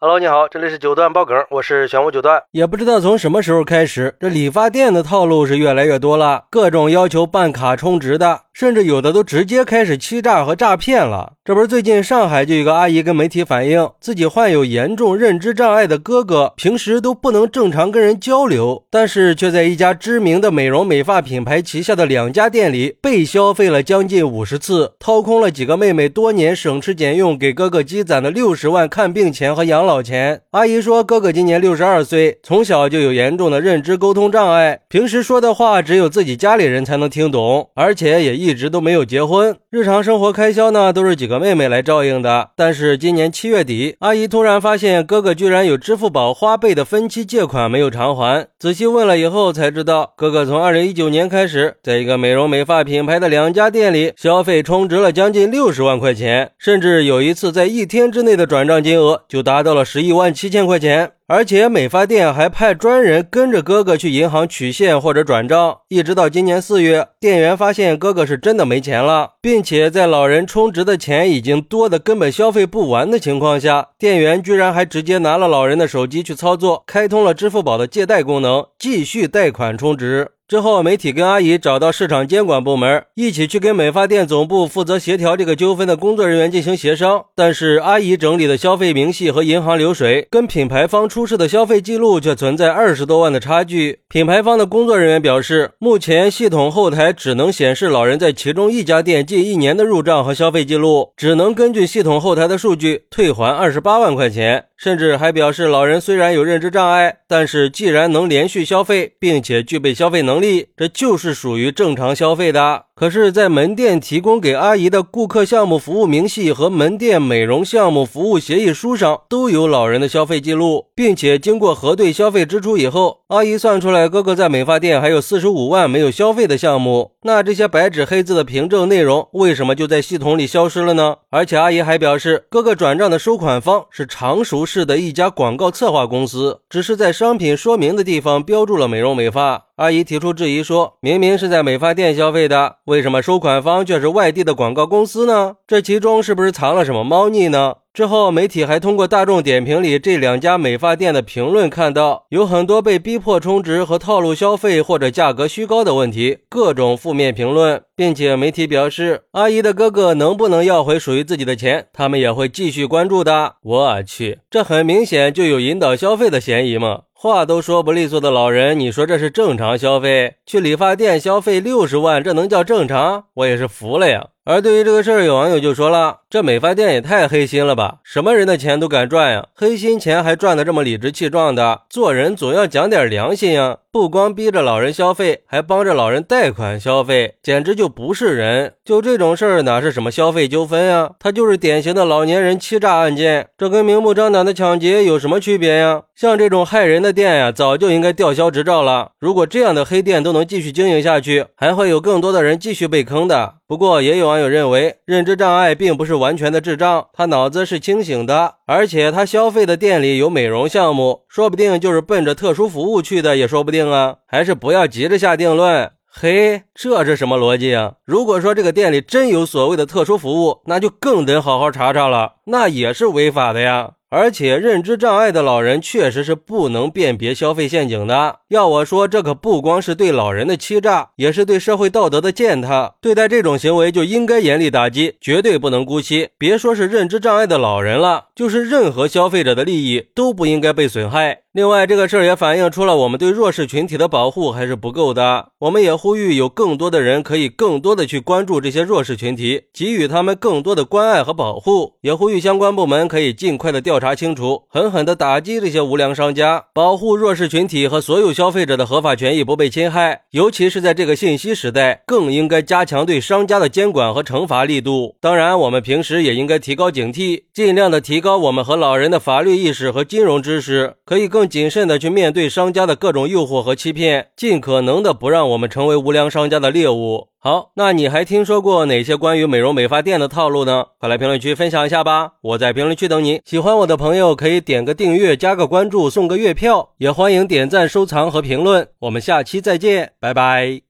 Hello，你好，这里是九段爆梗，我是玄武九段。也不知道从什么时候开始，这理发店的套路是越来越多了，各种要求办卡充值的，甚至有的都直接开始欺诈和诈骗了。这不是最近上海就有个阿姨跟媒体反映，自己患有严重认知障碍的哥哥，平时都不能正常跟人交流，但是却在一家知名的美容美发品牌旗下的两家店里被消费了将近五十次，掏空了几个妹妹多年省吃俭用给哥哥积攒的六十万看病钱和养。老钱阿姨说，哥哥今年六十二岁，从小就有严重的认知沟通障碍，平时说的话只有自己家里人才能听懂，而且也一一直都没有结婚，日常生活开销呢都是几个妹妹来照应的。但是今年七月底，阿姨突然发现哥哥居然有支付宝花呗的分期借款没有偿还，仔细问了以后才知道，哥哥从二零一九年开始，在一个美容美发品牌的两家店里消费充值了将近六十万块钱，甚至有一次在一天之内的转账金额就达到了。十一万七千块钱，而且美发店还派专人跟着哥哥去银行取现或者转账，一直到今年四月，店员发现哥哥是真的没钱了，并且在老人充值的钱已经多的根本消费不完的情况下，店员居然还直接拿了老人的手机去操作，开通了支付宝的借贷功能，继续贷款充值。之后，媒体跟阿姨找到市场监管部门，一起去跟美发店总部负责协调这个纠纷的工作人员进行协商。但是，阿姨整理的消费明细和银行流水，跟品牌方出示的消费记录却存在二十多万的差距。品牌方的工作人员表示，目前系统后台只能显示老人在其中一家店近一年的入账和消费记录，只能根据系统后台的数据退还二十八万块钱。甚至还表示，老人虽然有认知障碍，但是既然能连续消费，并且具备消费能力，这就是属于正常消费的。可是，在门店提供给阿姨的顾客项目服务明细和门店美容项目服务协议书上都有老人的消费记录，并且经过核对消费支出以后，阿姨算出来哥哥在美发店还有四十五万没有消费的项目。那这些白纸黑字的凭证内容为什么就在系统里消失了呢？而且阿姨还表示，哥哥转账的收款方是常熟市的一家广告策划公司，只是在商品说明的地方标注了美容美发。阿姨提出质疑说，明明是在美发店消费的。为什么收款方却是外地的广告公司呢？这其中是不是藏了什么猫腻呢？之后，媒体还通过大众点评里这两家美发店的评论，看到有很多被逼迫充值和套路消费或者价格虚高的问题，各种负面评论，并且媒体表示，阿姨的哥哥能不能要回属于自己的钱，他们也会继续关注的。我去，这很明显就有引导消费的嫌疑嘛。话都说不利索的老人，你说这是正常消费？去理发店消费六十万，这能叫正常？我也是服了呀。而对于这个事儿，有网友就说了：“这美发店也太黑心了吧！什么人的钱都敢赚呀？黑心钱还赚得这么理直气壮的，做人总要讲点良心呀！不光逼着老人消费，还帮着老人贷款消费，简直就不是人！就这种事儿，哪是什么消费纠纷呀？他就是典型的老年人欺诈案件，这跟明目张胆的抢劫有什么区别呀？像这种害人的店呀，早就应该吊销执照了。如果这样的黑店都能继续经营下去，还会有更多的人继续被坑的。”不过，也有网友认为，认知障碍并不是完全的智障，他脑子是清醒的，而且他消费的店里有美容项目，说不定就是奔着特殊服务去的，也说不定啊。还是不要急着下定论。嘿，这是什么逻辑啊？如果说这个店里真有所谓的特殊服务，那就更得好好查查了，那也是违法的呀。而且认知障碍的老人确实是不能辨别消费陷阱的。要我说，这可不光是对老人的欺诈，也是对社会道德的践踏。对待这种行为就应该严厉打击，绝对不能姑息。别说是认知障碍的老人了，就是任何消费者的利益都不应该被损害。另外，这个事儿也反映出了我们对弱势群体的保护还是不够的。我们也呼吁有更多的人可以更多的去关注这些弱势群体，给予他们更多的关爱和保护。也呼吁相关部门可以尽快的调查清楚，狠狠的打击这些无良商家，保护弱势群体和所有消费者的合法权益不被侵害。尤其是在这个信息时代，更应该加强对商家的监管和惩罚力度。当然，我们平时也应该提高警惕，尽量的提高我们和老人的法律意识和金融知识，可以更。谨慎的去面对商家的各种诱惑和欺骗，尽可能的不让我们成为无良商家的猎物。好，那你还听说过哪些关于美容美发店的套路呢？快来评论区分享一下吧！我在评论区等你。喜欢我的朋友可以点个订阅，加个关注，送个月票，也欢迎点赞、收藏和评论。我们下期再见，拜拜。